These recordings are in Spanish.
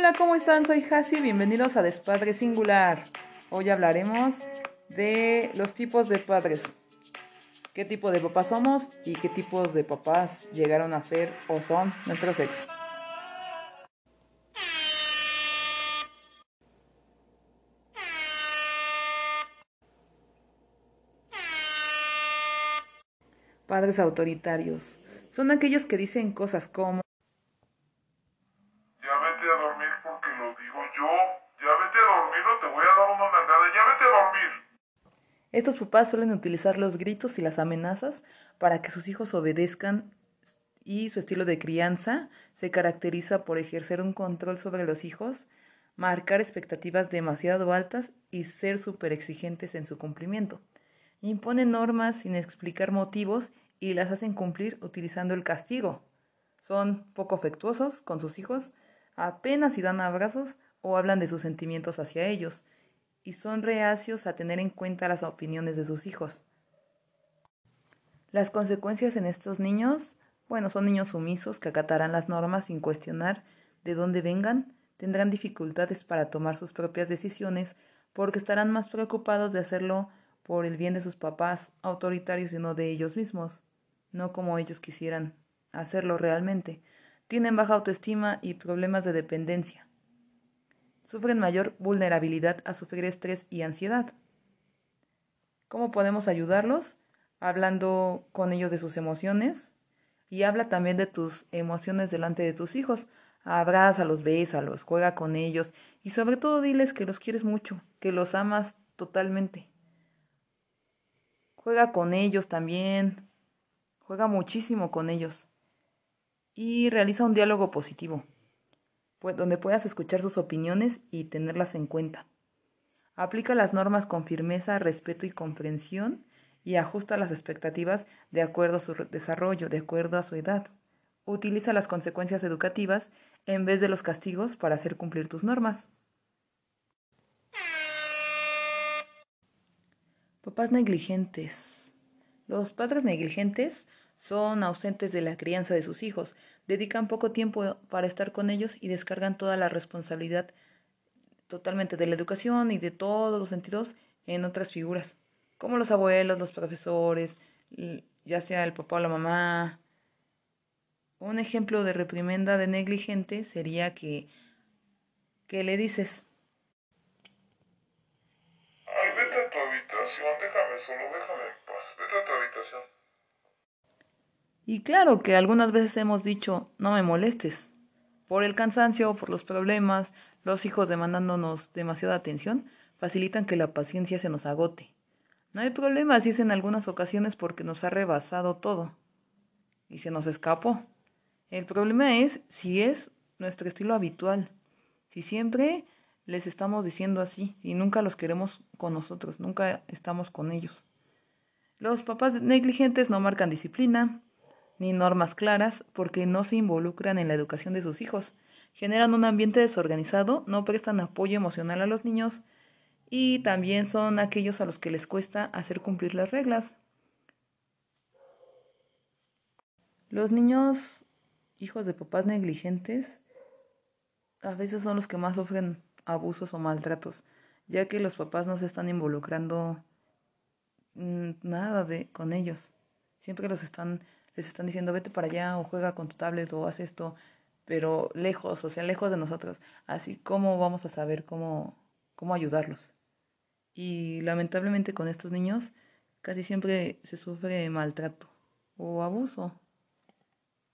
Hola, ¿cómo están? Soy Hasi, bienvenidos a Despadre Singular. Hoy hablaremos de los tipos de padres. ¿Qué tipo de papás somos y qué tipos de papás llegaron a ser o son nuestros ex? Padres autoritarios. Son aquellos que dicen cosas como Estos papás suelen utilizar los gritos y las amenazas para que sus hijos obedezcan y su estilo de crianza se caracteriza por ejercer un control sobre los hijos, marcar expectativas demasiado altas y ser súper exigentes en su cumplimiento. Imponen normas sin explicar motivos y las hacen cumplir utilizando el castigo. Son poco afectuosos con sus hijos, apenas si dan abrazos o hablan de sus sentimientos hacia ellos, y son reacios a tener en cuenta las opiniones de sus hijos. Las consecuencias en estos niños, bueno, son niños sumisos que acatarán las normas sin cuestionar de dónde vengan, tendrán dificultades para tomar sus propias decisiones porque estarán más preocupados de hacerlo por el bien de sus papás autoritarios y no de ellos mismos, no como ellos quisieran hacerlo realmente. Tienen baja autoestima y problemas de dependencia sufren mayor vulnerabilidad a sufrir estrés y ansiedad. ¿Cómo podemos ayudarlos? Hablando con ellos de sus emociones y habla también de tus emociones delante de tus hijos. Abrázalos, bésalos, juega con ellos y sobre todo diles que los quieres mucho, que los amas totalmente. Juega con ellos también, juega muchísimo con ellos y realiza un diálogo positivo donde puedas escuchar sus opiniones y tenerlas en cuenta. Aplica las normas con firmeza, respeto y comprensión y ajusta las expectativas de acuerdo a su desarrollo, de acuerdo a su edad. Utiliza las consecuencias educativas en vez de los castigos para hacer cumplir tus normas. Papás negligentes. Los padres negligentes son ausentes de la crianza de sus hijos, dedican poco tiempo para estar con ellos y descargan toda la responsabilidad totalmente de la educación y de todos los sentidos en otras figuras, como los abuelos, los profesores, ya sea el papá o la mamá. Un ejemplo de reprimenda de negligente sería que, que le dices, Ay, vete a tu habitación, déjame solo, déjame en paz, vete a tu habitación. Y claro que algunas veces hemos dicho, no me molestes. Por el cansancio, por los problemas, los hijos demandándonos demasiada atención, facilitan que la paciencia se nos agote. No hay problema si es en algunas ocasiones porque nos ha rebasado todo y se nos escapó. El problema es si es nuestro estilo habitual, si siempre les estamos diciendo así y nunca los queremos con nosotros, nunca estamos con ellos. Los papás negligentes no marcan disciplina, ni normas claras porque no se involucran en la educación de sus hijos, generan un ambiente desorganizado, no prestan apoyo emocional a los niños y también son aquellos a los que les cuesta hacer cumplir las reglas. Los niños, hijos de papás negligentes, a veces son los que más sufren abusos o maltratos, ya que los papás no se están involucrando mm, nada de con ellos. Siempre los están les están diciendo vete para allá o juega con tu tablet o haz esto, pero lejos, o sea, lejos de nosotros. Así como vamos a saber cómo, cómo ayudarlos. Y lamentablemente con estos niños casi siempre se sufre maltrato o abuso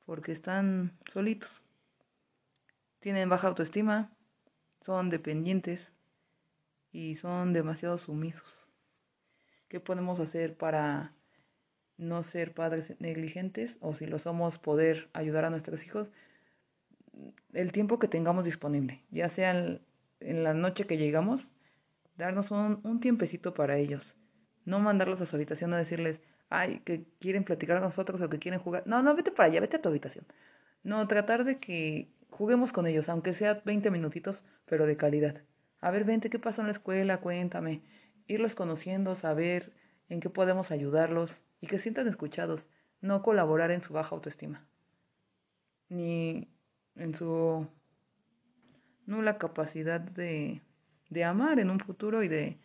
porque están solitos. Tienen baja autoestima, son dependientes y son demasiado sumisos. ¿Qué podemos hacer para no ser padres negligentes o si lo somos poder ayudar a nuestros hijos el tiempo que tengamos disponible, ya sea en, la noche que llegamos, darnos un, tiempecito para ellos, no mandarlos a su habitación a decirles, ay, que quieren platicar con nosotros o que quieren jugar, no, no, vete para allá, vete a tu habitación, no, tratar de que juguemos con ellos, aunque sea 20 minutitos, pero de calidad. A ver, vente, ¿qué pasó en la escuela? Cuéntame. Irlos conociendo, saber en qué podemos ayudarlos y que sientan escuchados, no colaborar en su baja autoestima, ni en su nula capacidad de, de amar en un futuro y de,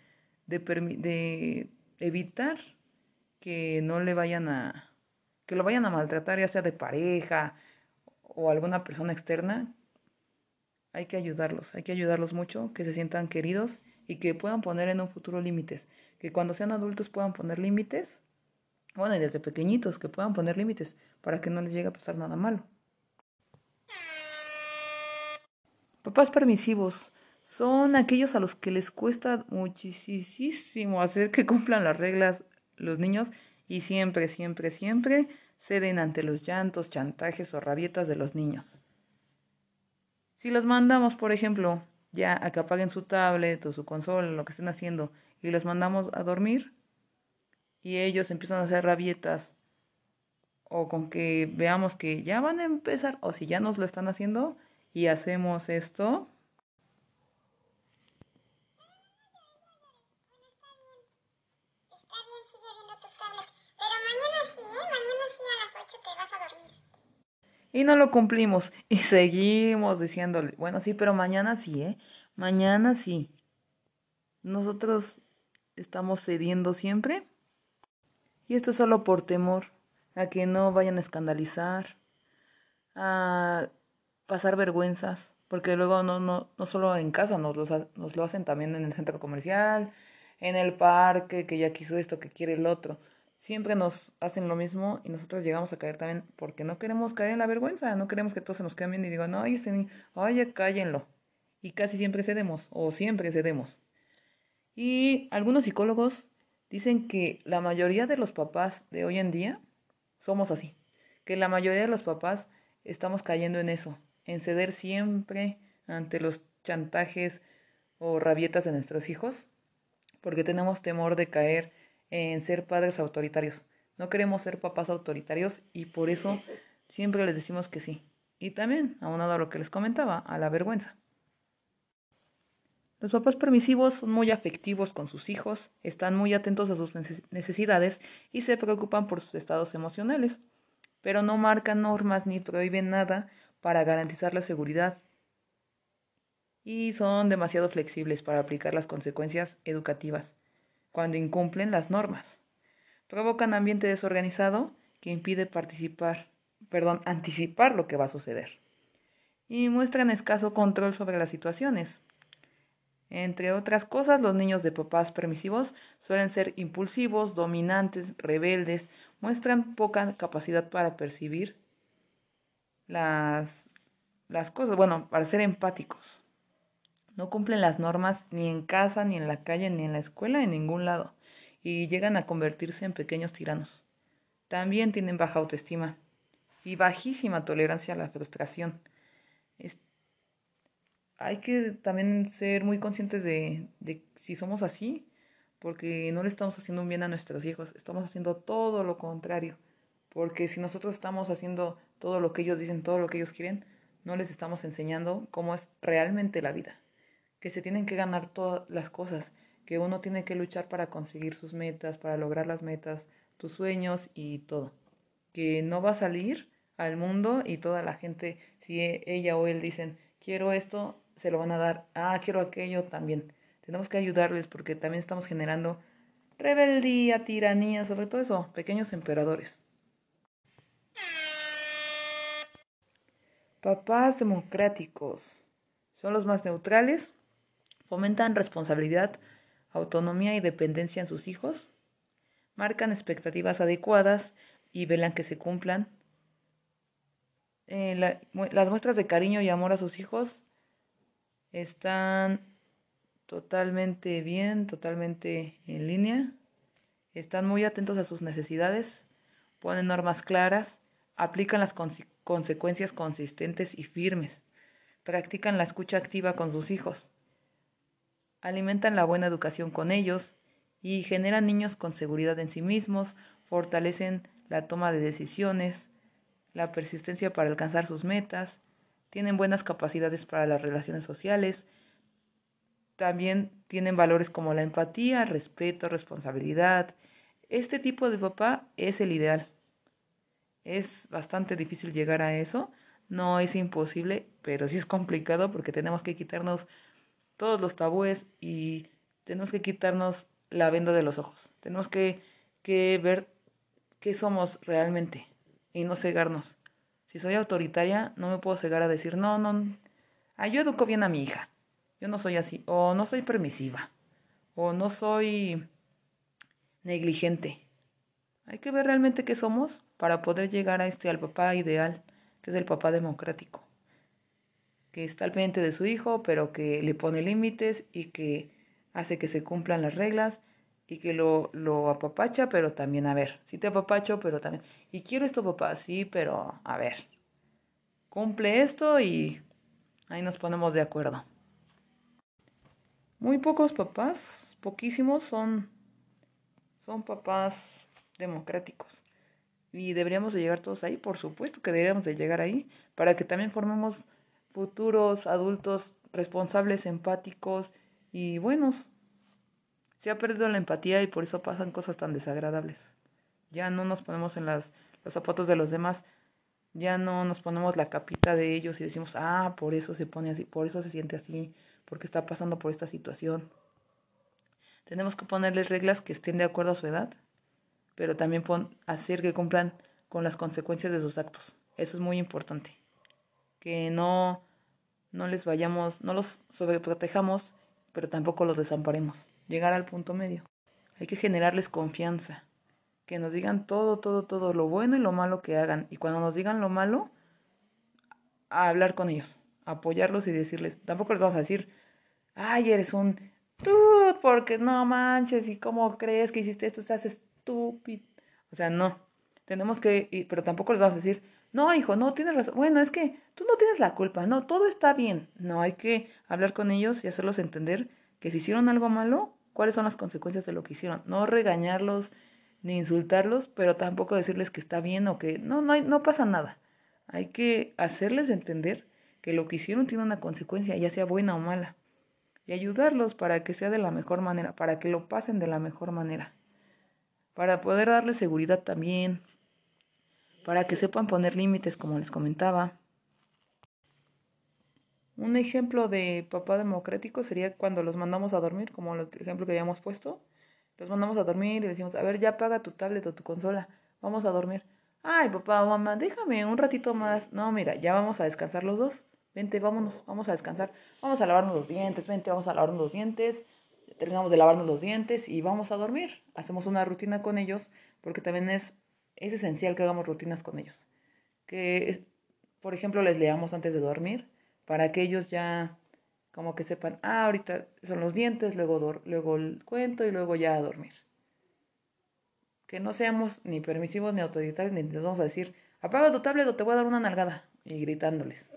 de, de evitar que no le vayan a, que lo vayan a maltratar, ya sea de pareja o alguna persona externa, hay que ayudarlos, hay que ayudarlos mucho, que se sientan queridos y que puedan poner en un futuro límites, que cuando sean adultos puedan poner límites, bueno, y desde pequeñitos, que puedan poner límites para que no les llegue a pasar nada malo. Papás permisivos son aquellos a los que les cuesta muchísimo hacer que cumplan las reglas los niños y siempre, siempre, siempre ceden ante los llantos, chantajes o rabietas de los niños. Si los mandamos, por ejemplo, ya a que apaguen su tablet o su consola, lo que estén haciendo, y los mandamos a dormir, y ellos empiezan a hacer rabietas, o con que veamos que ya van a empezar, o si ya nos lo están haciendo, y hacemos esto, Y no lo cumplimos. Y seguimos diciéndole, bueno, sí, pero mañana sí, ¿eh? Mañana sí. Nosotros estamos cediendo siempre. Y esto es solo por temor a que no vayan a escandalizar, a pasar vergüenzas, porque luego no, no, no solo en casa, nos, lo hacen también en el centro comercial, en el parque, que ya quiso esto, que quiere el otro siempre nos hacen lo mismo y nosotros llegamos a caer también porque no queremos caer en la vergüenza, no queremos que todos se nos queden bien y digan, ay, este niño, ay, cállenlo. Y casi siempre cedemos, o siempre cedemos. Y algunos psicólogos dicen que la mayoría de los papás de hoy en día somos así, que la mayoría de los papás estamos cayendo en eso, en ceder siempre ante los chantajes o rabietas de nuestros hijos, porque tenemos temor de caer en ser padres autoritarios. No queremos ser papás autoritarios y por eso siempre les decimos que sí. Y también, aunado a lo que les comentaba, a la vergüenza. Los papás permisivos son muy afectivos con sus hijos, están muy atentos a sus necesidades y se preocupan por sus estados emocionales, pero no marcan normas ni prohíben nada para garantizar la seguridad. Y son demasiado flexibles para aplicar las consecuencias educativas cuando incumplen las normas. Provocan ambiente desorganizado que impide participar, perdón, anticipar lo que va a suceder. Y muestran escaso control sobre las situaciones. Entre otras cosas, los niños de papás permisivos suelen ser impulsivos, dominantes, rebeldes, muestran poca capacidad para percibir las, las cosas, bueno, para ser empáticos. No cumplen las normas ni en casa, ni en la calle, ni en la escuela, en ningún lado, y llegan a convertirse en pequeños tiranos. También tienen baja autoestima y bajísima tolerancia a la frustración. Hay que también ser muy conscientes de, si somos así, porque no le estamos haciendo un bien a nuestros hijos, estamos haciendo todo lo contrario. Porque si nosotros estamos haciendo todo lo que ellos dicen, todo lo que ellos quieren, no les estamos enseñando cómo es realmente la vida que se tienen que ganar todas las cosas, que uno tiene que luchar para conseguir sus metas, para lograr las metas, tus sueños y todo. Que no va a salir al mundo y toda la gente, si e, ella o él dicen, quiero esto, se lo van a dar, ah, quiero aquello también. Tenemos que ayudarles porque también estamos generando rebeldía, tiranía, sobre todo eso, pequeños emperadores. Papás democráticos son los más neutrales, fomentan responsabilidad, autonomía y dependencia en sus hijos, marcan expectativas adecuadas y velan que se cumplan. Eh, las muestras de cariño y amor a sus hijos están totalmente bien, totalmente en línea, están muy atentos a sus necesidades, ponen normas claras, aplican las consecuencias consistentes y firmes, practican la escucha activa con sus hijos, alimentan la buena educación con ellos y generan niños con seguridad en sí mismos, fortalecen la toma de decisiones, la persistencia para alcanzar sus metas, tienen buenas capacidades para las relaciones sociales, también tienen valores como la empatía, respeto, responsabilidad. Este tipo de papá es el ideal. Es bastante difícil llegar a eso. No es imposible, pero sí es complicado porque tenemos que quitarnos todos los tabúes y tenemos que quitarnos la venda de los ojos. Tenemos que, que ver qué somos realmente y no cegarnos. Si soy autoritaria, no me puedo cegar a decir, no, no, ah, yo educo bien a mi hija. Yo no soy así. O no soy permisiva. O no soy negligente. Hay que ver realmente qué somos para poder llegar a este al papá ideal, que es el papá democrático. Que está al pendiente de su hijo, pero que le pone límites y que hace que se cumplan las reglas y que lo, lo apapacha, pero también, a ver, sí te apapacho, pero también, y quiero esto, papá, sí, pero, a ver, cumple esto y ahí nos ponemos de acuerdo. Muy pocos papás, poquísimos, son, son papás democráticos. Y deberíamos de llegar todos ahí, por supuesto que deberíamos de llegar ahí, para que también formemos futuros adultos responsables, empáticos y buenos. Se ha perdido la empatía y por eso pasan cosas tan desagradables. Ya no nos ponemos en las, los zapatos de los demás, ya no nos ponemos la capita de ellos y decimos, ah, por eso se pone así, por eso se siente así, porque está pasando por esta situación. Tenemos que ponerles reglas que estén de acuerdo a su edad, pero también hacer que cumplan con las consecuencias de sus actos. Eso es muy importante. Que no, no les vayamos, no los sobreprotejamos, pero tampoco los desamparemos llegar al punto medio. Hay que generarles confianza, que nos digan todo, todo, todo, lo bueno y lo malo que hagan. Y cuando nos digan lo malo, hablar con ellos, apoyarlos y decirles, tampoco les vamos a decir, ay, eres un tú, porque no manches, y cómo crees que hiciste esto, seas estúpido. O sea, no, tenemos que, pero tampoco les vamos a decir, no, hijo, no tienes razón. Bueno, es que tú no tienes la culpa, no, todo está bien. No, hay que hablar con ellos y hacerlos entender que si hicieron algo malo, cuáles son las consecuencias de lo que hicieron. No regañarlos ni insultarlos, pero tampoco decirles que está bien o que no, no, hay, no pasa nada. Hay que hacerles entender que lo que hicieron tiene una consecuencia, ya sea buena o mala, y ayudarlos para que sea de la mejor manera, para que lo pasen de la mejor manera, para poder darles seguridad también, para que sepan poner límites, como les comentaba, un ejemplo de papá democrático sería cuando los mandamos a dormir, como el ejemplo que habíamos puesto. Los mandamos a dormir y decimos, a ver, ya paga tu tablet o tu consola, vamos a dormir. Ay, papá o mamá, déjame un ratito más. No, mira, ya vamos a descansar los dos. Vente, vámonos, vamos a descansar. Vamos a lavarnos los dientes, vente, vamos a lavarnos los dientes. Terminamos de lavarnos los dientes y vamos a dormir. Hacemos una rutina con ellos porque también es, es esencial que hagamos rutinas con ellos. Que, por ejemplo, les leamos antes de dormir para que ellos ya como que sepan, ah, ahorita son los dientes, luego, luego el cuento y luego ya a dormir. Que no seamos ni permisivos ni autoritarios, ni les vamos a decir, apaga tu tablet o te voy a dar una nalgada, y gritándoles.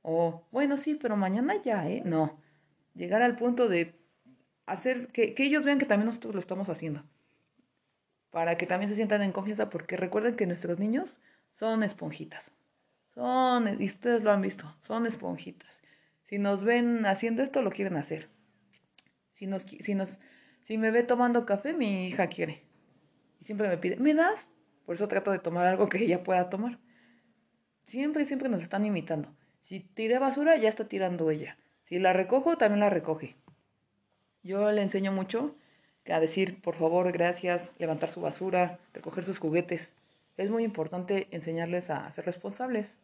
O, bueno, sí, pero mañana ya, ¿eh? No. Llegar al punto de hacer que, que ellos vean que también nosotros lo estamos haciendo. Para que también se sientan en confianza, porque recuerden que nuestros niños son esponjitas. Son, y ustedes lo han visto, son esponjitas. Si nos ven haciendo esto, lo quieren hacer. Si, nos, si, nos, si me ve tomando café, mi hija quiere. Y siempre me pide, ¿me das? Por eso trato de tomar algo que ella pueda tomar. Siempre, siempre nos están imitando. Si tiré basura, ya está tirando ella. Si la recojo, también la recoge. Yo le enseño mucho a decir, por favor, gracias, levantar su basura, recoger sus juguetes. Es muy importante enseñarles a ser responsables.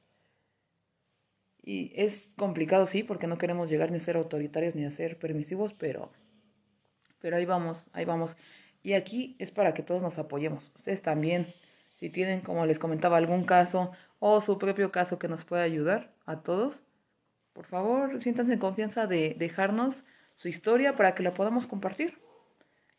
Y es complicado, sí, porque no queremos llegar ni a ser autoritarios ni a ser permisivos, pero, pero ahí vamos, ahí vamos. Y aquí es para que todos nos apoyemos. Ustedes también, si tienen, como les comentaba, algún caso o su propio caso que nos pueda ayudar a todos, por favor, siéntanse en confianza de dejarnos su historia para que la podamos compartir.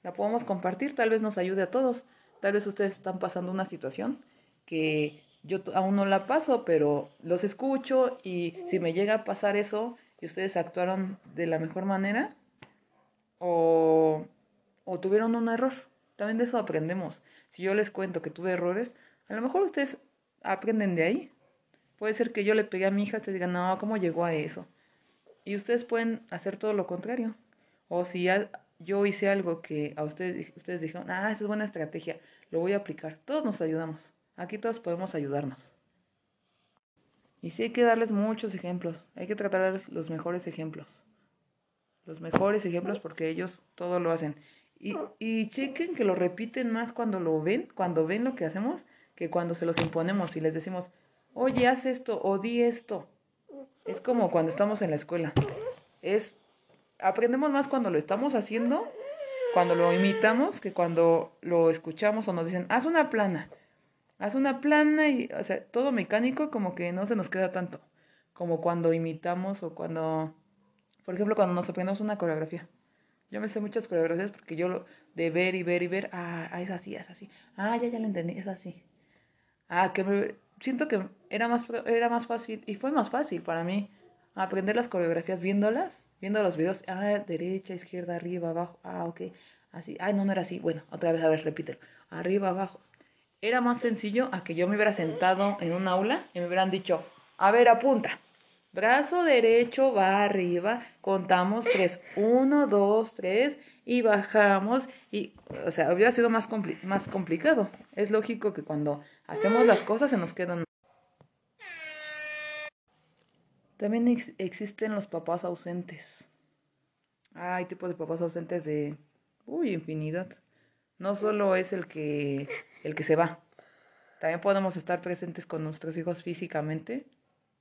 La podamos compartir, tal vez nos ayude a todos. Tal vez ustedes están pasando una situación que yo aún no la paso, pero los escucho y si me llega a pasar eso y ustedes actuaron de la mejor manera o, o tuvieron un error, también de eso aprendemos. Si yo les cuento que tuve errores, a lo mejor ustedes aprenden de ahí. Puede ser que yo le pegué a mi hija, ustedes digan, no, ¿cómo llegó a eso? Y ustedes pueden hacer todo lo contrario. O si yo hice algo que a ustedes, ustedes dijeron, ah, esa es buena estrategia, lo voy a aplicar. Todos nos ayudamos. Aquí todos podemos ayudarnos. Y sí hay que darles muchos ejemplos, hay que tratarles los mejores ejemplos. Los mejores ejemplos porque ellos todo lo hacen. Y, y chequen que lo repiten más cuando lo ven, cuando ven lo que hacemos, que cuando se los imponemos y les decimos, oye, haz esto o di esto. Es como cuando estamos en la escuela. Es, aprendemos más cuando lo estamos haciendo, cuando lo imitamos, que cuando lo escuchamos o nos dicen, haz una plana. Haz una plana y, o sea, todo mecánico como que no se nos queda tanto. Como cuando imitamos o cuando, por ejemplo, cuando nos aprendemos una coreografía. Yo me sé muchas coreografías porque yo lo, de ver y ver y ver, ah, es así, es así. Ah, ya, ya lo entendí, es así. Ah, que me, siento que era más, era más fácil y fue más fácil para mí aprender las coreografías viéndolas, viendo los videos, ah, derecha, izquierda, arriba, abajo, ah, ok, así, ay, no, no era así, bueno, otra vez, a ver, repítelo, arriba, abajo. Era más sencillo a que yo me hubiera sentado en un aula y me hubieran dicho, a ver, apunta, brazo derecho va arriba, contamos tres, uno, dos, tres, y bajamos, y, o sea, hubiera sido más, más complicado. Es lógico que cuando hacemos las cosas se nos quedan. También ex existen los papás ausentes. hay tipos de papás ausentes de, uy, infinidad. No solo es el que, el que se va. También podemos estar presentes con nuestros hijos físicamente,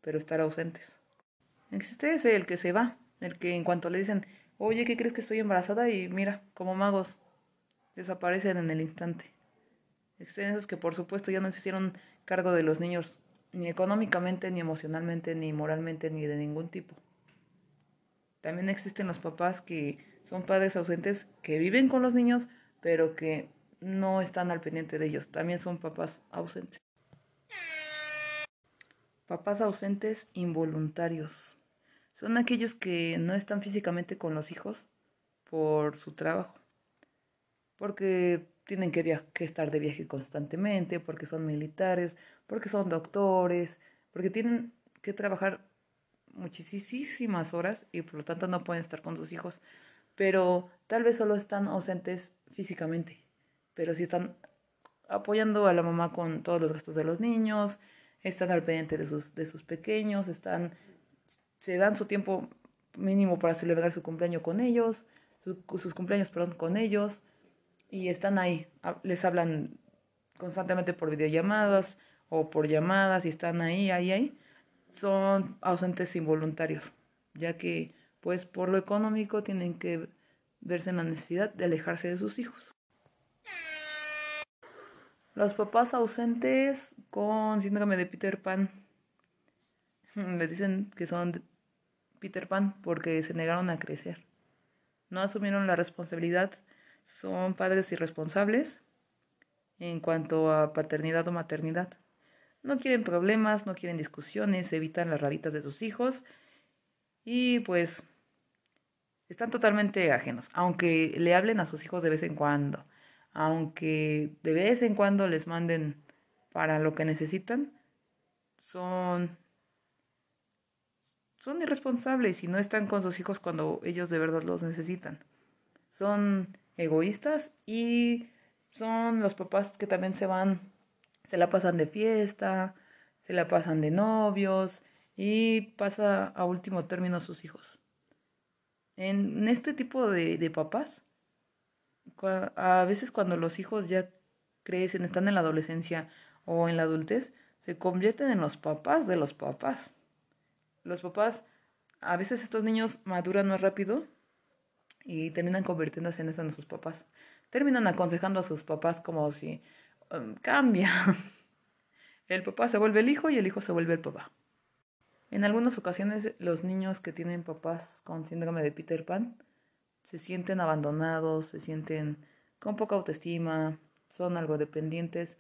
pero estar ausentes. Existe ese, el que se va, el que en cuanto le dicen, oye, ¿qué crees que estoy embarazada? Y mira, como magos, desaparecen en el instante. Existen esos que por supuesto ya no se hicieron cargo de los niños ni económicamente, ni emocionalmente, ni moralmente, ni de ningún tipo. También existen los papás que son padres ausentes que viven con los niños, pero que no están al pendiente de ellos. También son papás ausentes. Papás ausentes involuntarios. Son aquellos que no están físicamente con los hijos por su trabajo. Porque tienen que, estar de viaje constantemente, porque son militares, porque son doctores, porque tienen que trabajar muchísimas horas y por lo tanto no pueden estar con sus hijos, pero tal vez solo están ausentes físicamente, pero sí están apoyando a la mamá con todos los gastos de los niños, están al pendiente de sus, de sus pequeños, están, se dan su tiempo mínimo para celebrar su cumpleaños con ellos, sus cumpleaños perdón, con ellos, y están ahí, les hablan constantemente por videollamadas o por llamadas y están ahí, ahí, ahí, son ausentes involuntarios, ya que pues por lo económico tienen que verse en la necesidad de alejarse de sus hijos. Los papás ausentes con síndrome de Peter Pan les dicen que son Peter Pan porque se negaron a crecer. No asumieron la responsabilidad son padres irresponsables en cuanto a paternidad o maternidad. No quieren problemas, no quieren discusiones, evitan las raritas de sus hijos y pues están totalmente ajenos, aunque le hablen a sus hijos de vez en cuando, aunque de vez en cuando les manden para lo que necesitan, son son irresponsables y no están con sus hijos cuando ellos de verdad los necesitan. Son egoístas y son los papás que también se van, se la pasan de fiesta, se la pasan de novios y pasa a último término sus hijos. En este tipo de, de papás, a veces cuando los hijos ya crecen, están en la adolescencia o en la adultez, se convierten en los papás de los papás. Los papás, a veces estos niños maduran más rápido y terminan convirtiéndose en eso en sus papás. Terminan aconsejando a sus papás como si um, cambia. El papá se vuelve el hijo y el hijo se vuelve el papá. En algunas ocasiones los niños que tienen papás con síndrome de Peter Pan se sienten abandonados, se sienten con poca autoestima, son algo dependientes,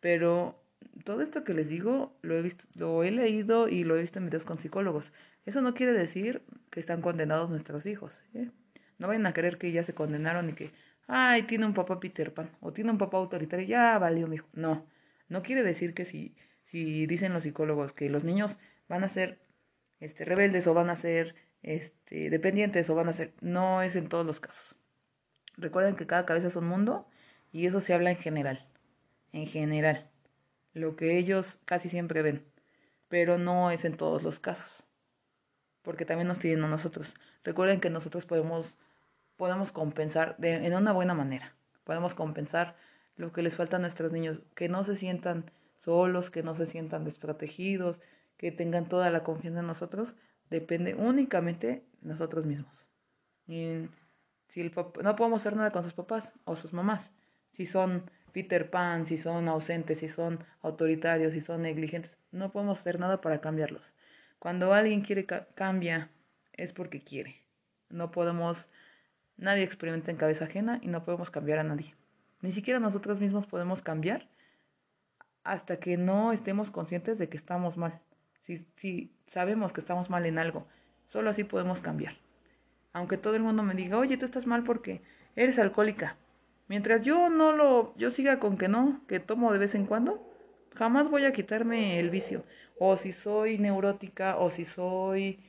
pero todo esto que les digo lo he visto, lo he leído y lo he visto en videos con psicólogos. Eso no quiere decir que están condenados nuestros hijos. ¿eh? No vayan a creer que ya se condenaron y que, ay, tiene un papá Peter Pan o tiene un papá autoritario, ya valió mi hijo. No, no quiere decir que si, si dicen los psicólogos que los niños van a ser este, rebeldes o van a ser este, dependientes o van a ser, no es en todos los casos. Recuerden que cada cabeza es un mundo y eso se habla en general, en general, lo que ellos casi siempre ven. pero no es en todos los casos, porque también nos tienen a nosotros. Recuerden que nosotros podemos, podemos compensar de, en una buena manera, podemos compensar lo que les falta a nuestros niños, que no se sientan solos, que no se sientan desprotegidos, que tengan toda la confianza en nosotros, depende únicamente de nosotros mismos. Si no podemos hacer nada con sus papás o sus mamás, si son Peter Pan, si son ausentes, si son autoritarios, si son negligentes, no podemos hacer nada para cambiarlos. Cuando alguien quiere cambia es porque quiere. No podemos, nadie experimenta en cabeza ajena y no podemos cambiar a nadie. Ni siquiera nosotros mismos podemos cambiar hasta que no estemos conscientes de que estamos mal. Si, sabemos que estamos mal en algo, solo así podemos cambiar. Aunque todo el mundo me diga, oye, tú estás mal porque eres alcohólica. Mientras yo no lo, yo siga con que no, que tomo de vez en cuando, jamás voy a quitarme el vicio. O si soy neurótica, o si soy,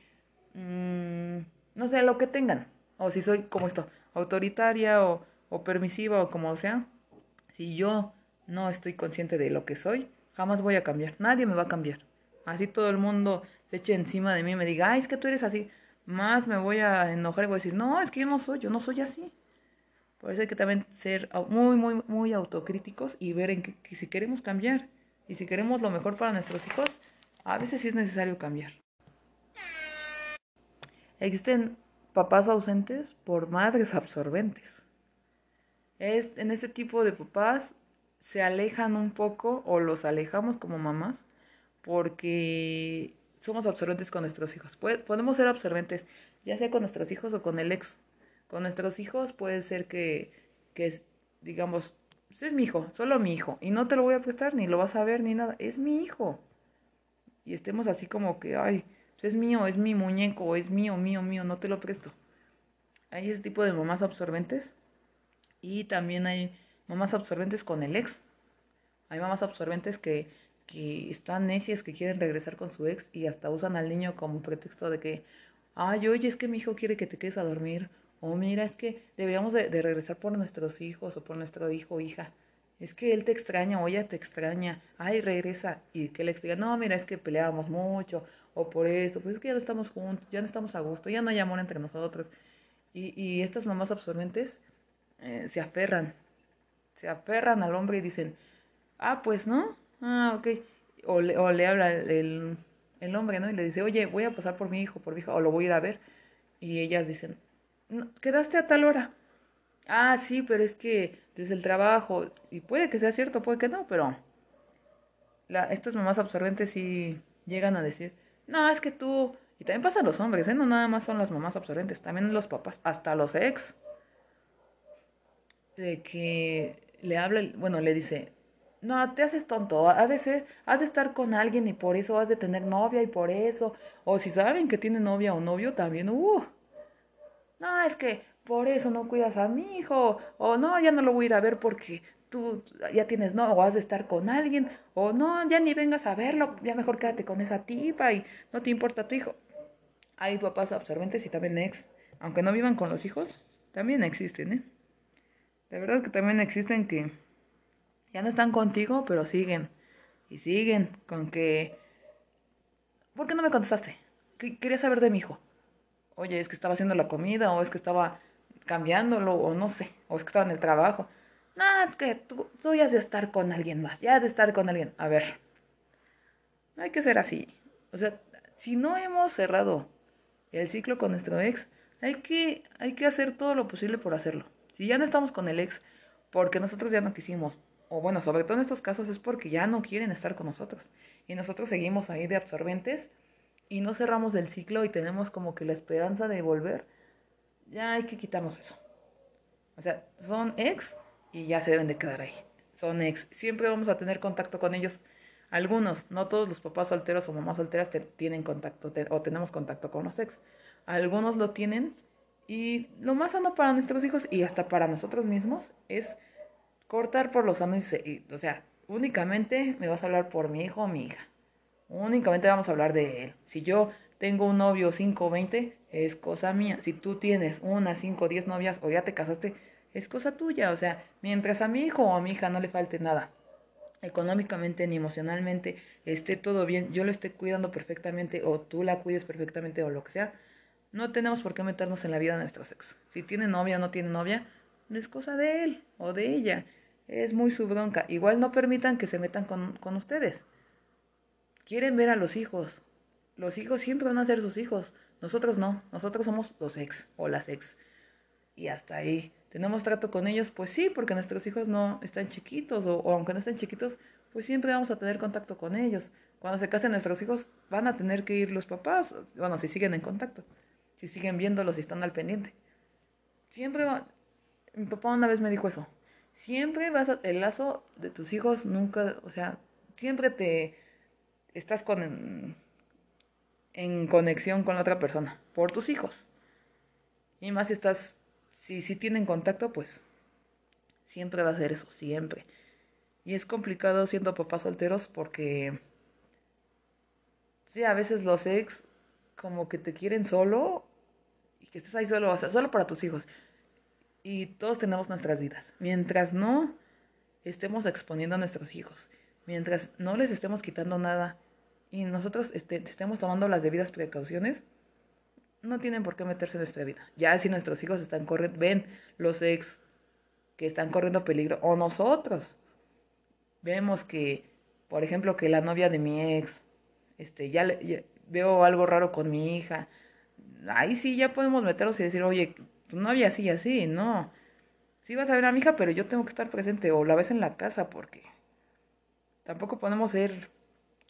mmm, no sé, lo que tengan. O si soy como esto, autoritaria o permisiva o como sea. Si yo no estoy consciente de lo que soy, jamás voy a cambiar. Nadie me va a cambiar. Así todo el mundo se eche encima de mí y me diga, es que tú eres así. Más me voy a enojar y voy a decir, no, es que yo no soy, yo no soy así. Por eso hay que también ser muy, muy, muy autocríticos y ver en que, si queremos cambiar y si queremos lo mejor para nuestros hijos, a veces sí es necesario cambiar. Existen papás ausentes por madres absorbentes. Es, en este tipo de papás se alejan un poco o los alejamos como mamás porque somos absorbentes con nuestros hijos. Podemos ser absorbentes ya sea con nuestros hijos o con el ex. Con nuestros hijos puede ser que, que digamos, es mi hijo, solo mi hijo, y no te lo voy a prestar, ni lo vas a ver, ni nada, es mi hijo. Y estemos así como que, ay, pues es mío, es mi muñeco, es mío, mío, mío, no te lo presto. Hay ese tipo de mamás absorbentes y también hay mamás absorbentes con el ex. Hay mamás absorbentes que, que están necias, que quieren regresar con su ex y hasta usan al niño como pretexto de que, ay, oye, es que mi hijo quiere que te quedes a dormir. O mira, es que deberíamos de, regresar por nuestros hijos o por nuestro hijo o hija. Es que él te extraña o ella te extraña. Ay, regresa. Y que le diga, no, mira, es que peleábamos mucho. O por eso, pues es que ya no estamos juntos, ya no estamos a gusto, ya no hay amor entre nosotros. Y, y estas mamás absorbentes eh, se aferran. Se aferran al hombre y dicen, ah, pues no. Ah, ok. O le, o le habla el, el hombre, ¿no? Y le dice, oye, voy a pasar por mi hijo, por mi hija, o lo voy a ir a ver. Y ellas dicen, quedaste a tal hora. Ah, sí, pero es que desde el trabajo, y puede que sea cierto, puede que no, pero la, estas mamás absorbentes sí llegan a decir, no, es que tú, y también pasan los hombres, ¿eh? no nada más son las mamás absorbentes, también los papás, hasta los ex, de que le habla, bueno, le dice, no, te haces tonto, has de ser, has de estar con alguien y por eso has de tener novia y por eso, o si saben que tiene novia o novio también, uh, no, es que por eso no cuidas a mi hijo, o no, ya no lo voy a ir a ver porque tú ya tienes no, o has de estar con alguien, o no, ya ni vengas a verlo, ya mejor quédate con esa tipa y no te importa tu hijo. Hay papás absorbentes y también ex, aunque no vivan con los hijos, también existen, ¿eh? De verdad que también existen que ya no están contigo, pero siguen. Y siguen con que... ¿Por qué no me contestaste? Quería saber de mi hijo. Oye, es que estaba haciendo la comida, o es que estaba cambiándolo, o no sé, o es que estaba en el trabajo. No, es que tú, ya has de estar con alguien más, ya has de estar con alguien. A ver, no hay que ser así. O sea, si no hemos cerrado el ciclo con nuestro ex, hay que, hay que hacer todo lo posible por hacerlo. Si ya no estamos con el ex porque nosotros ya no quisimos, o bueno, sobre todo en estos casos es porque ya no quieren estar con nosotros. Y nosotros seguimos ahí de absorbentes y no cerramos el ciclo y tenemos como que la esperanza de volver, ya hay que quitarnos eso. O sea, son ex y ya se deben de quedar ahí. Son ex. Siempre vamos a tener contacto con ellos. Algunos, no todos los papás solteros o mamás solteras tienen contacto o tenemos contacto con los ex. Algunos lo tienen y lo más sano para nuestros hijos y hasta para nosotros mismos es cortar por los sanos y, o sea, únicamente me vas a hablar por mi hijo o mi hija. Únicamente vamos a hablar de él. Si yo tengo un novio 5 o 20, es cosa mía. Si tú tienes una, 5 o 10 novias o ya te casaste, es cosa tuya. O sea, mientras a mi hijo o a mi hija no le falte nada económicamente ni emocionalmente esté todo bien, yo lo esté cuidando perfectamente o tú la cuides perfectamente o lo que sea, no tenemos por qué meternos en la vida de nuestros ex. Si tiene novia o no tiene novia, no es cosa de él o de ella. Es muy su bronca. Igual no permitan que se metan con, con ustedes. Quieren ver a los hijos. Los hijos siempre van a ser sus hijos. Nosotros no. Nosotros somos los ex o las ex. Y hasta ahí. ¿Tenemos trato con ellos? Pues sí, porque nuestros hijos no están chiquitos o, aunque no estén chiquitos, pues siempre vamos a tener contacto con ellos. Cuando se casen nuestros hijos van a tener que ir los papás, bueno, si siguen en contacto, si siguen viéndolos y están al pendiente. Siempre va... Mi papá una vez me dijo eso. Siempre vas a... El lazo de tus hijos nunca, o sea, siempre te estás con... En, conexión con la otra persona, por tus hijos. Y más si estás si, si tienen contacto, pues siempre va a ser eso, siempre. Y es complicado siendo papás solteros porque, sí, a veces los ex como que te quieren solo y que estés ahí solo, o sea, solo para tus hijos. Y todos tenemos nuestras vidas. Mientras no estemos exponiendo a nuestros hijos, mientras no les estemos quitando nada y nosotros este, estemos tomando las debidas precauciones, no tienen por qué meterse en nuestra vida. Ya si nuestros hijos están corriendo, ven los ex que están corriendo peligro, o nosotros vemos que, por ejemplo, que la novia de mi ex, este, ya, le, veo algo raro con mi hija, ahí sí ya podemos meternos y decir, oye, tu novia así, así, no. Sí vas a ver a mi hija, pero yo tengo que estar presente, o la ves en la casa, porque tampoco podemos ser,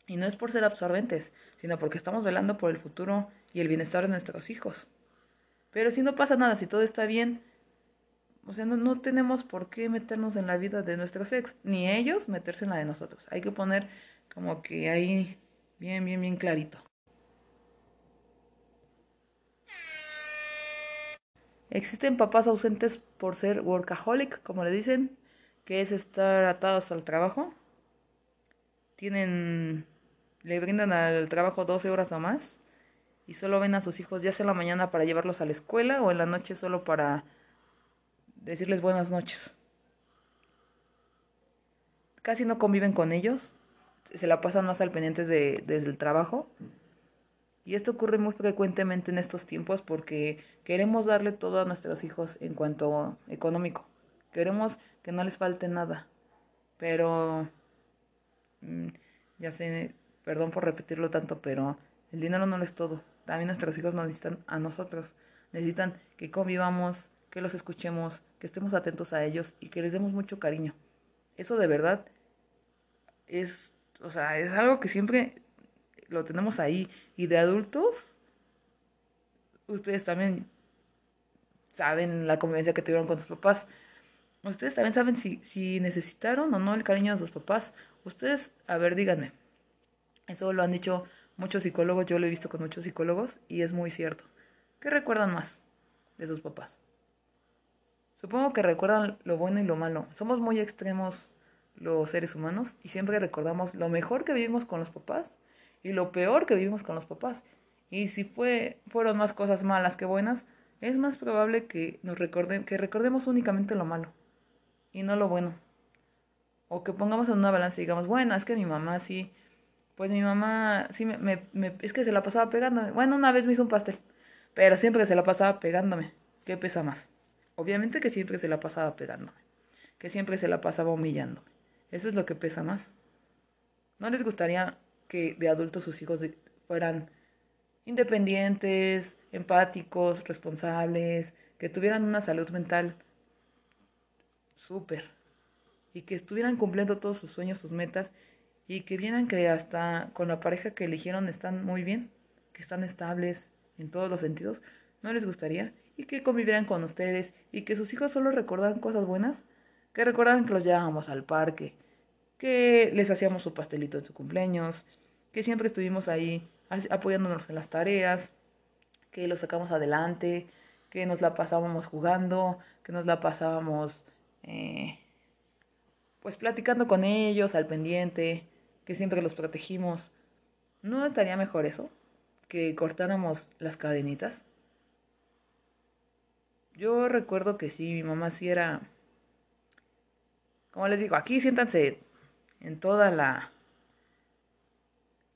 y no es por ser absorbentes, sino porque estamos velando por el futuro y el bienestar de nuestros hijos. Pero si no pasa nada, si todo está bien, o sea, no, no, tenemos por qué meternos en la vida de nuestros ex, ni ellos meterse en la de nosotros. Hay que poner como que ahí bien, bien, bien clarito. Existen papás ausentes por ser workaholic, como le dicen, que es estar atados al trabajo. Tienen, le brindan al trabajo 12 horas o más y solo ven a sus hijos ya sea en la mañana para llevarlos a la escuela o en la noche solo para decirles buenas noches. Casi no conviven con ellos, se la pasan más al pendiente de, desde el trabajo. Y esto ocurre muy frecuentemente en estos tiempos porque queremos darle todo a nuestros hijos en cuanto económico. Queremos que no les falte nada. Pero, mm, ya sé, perdón por repetirlo tanto, pero el dinero no lo es todo. También nuestros hijos nos necesitan a nosotros. Necesitan que convivamos, que los escuchemos, que estemos atentos a ellos y que les demos mucho cariño. Eso de verdad es, o sea, es algo que siempre lo tenemos ahí. Y de adultos, ustedes también saben la convivencia que tuvieron con sus papás. Ustedes también saben si, si necesitaron o no el cariño de sus papás. Ustedes, a ver, díganme. Eso lo han dicho muchos psicólogos, yo lo he visto con muchos psicólogos y es muy cierto. ¿Qué recuerdan más de sus papás? Supongo que recuerdan lo bueno y lo malo. Somos muy extremos los seres humanos y siempre recordamos lo mejor que vivimos con los papás y lo peor que vivimos con los papás. Y si fue, fueron más cosas malas que buenas, es más probable que nos recorden, que recordemos únicamente lo malo y no lo bueno. O que pongamos en una balanza y digamos, bueno, es que mi mamá sí pues mi mamá, sí, me, es que se la pasaba pegándome. Bueno, una vez me hizo un pastel, pero siempre que se la pasaba pegándome. ¿Qué pesa más? Obviamente que siempre se la pasaba pegándome, que siempre se la pasaba humillándome. Eso es lo que pesa más. ¿No les gustaría que de adultos sus hijos fueran independientes, empáticos, responsables, que tuvieran una salud mental súper y que estuvieran cumpliendo todos sus sueños, sus metas y que vieran que hasta con la pareja que eligieron están muy bien, que están estables en todos los sentidos, ¿no les gustaría? Y que convivieran con ustedes y que sus hijos solo recordaran cosas buenas, que recordaran que los llevábamos al parque, que les hacíamos su pastelito en su cumpleaños, que siempre estuvimos ahí apoyándonos en las tareas, que los sacamos adelante, que nos la pasábamos jugando, que nos la pasábamos eh, pues platicando con ellos al pendiente, que siempre los protegimos. ¿No estaría mejor eso? Que cortáramos las cadenitas. Yo recuerdo que sí, mi mamá sí era... Como les digo, aquí siéntanse en toda la,